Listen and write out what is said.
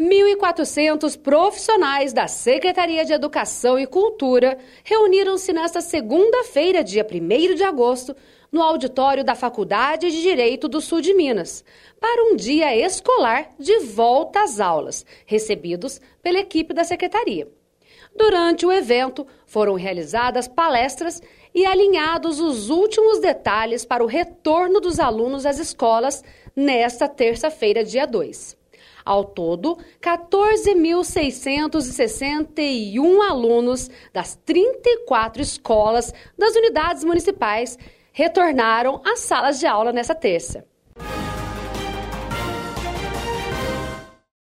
1.400 profissionais da Secretaria de Educação e Cultura reuniram-se nesta segunda-feira, dia 1 de agosto, no auditório da Faculdade de Direito do Sul de Minas, para um dia escolar de volta às aulas, recebidos pela equipe da Secretaria. Durante o evento, foram realizadas palestras e alinhados os últimos detalhes para o retorno dos alunos às escolas nesta terça-feira, dia 2. Ao todo, 14.661 alunos das 34 escolas das unidades municipais retornaram às salas de aula nessa terça.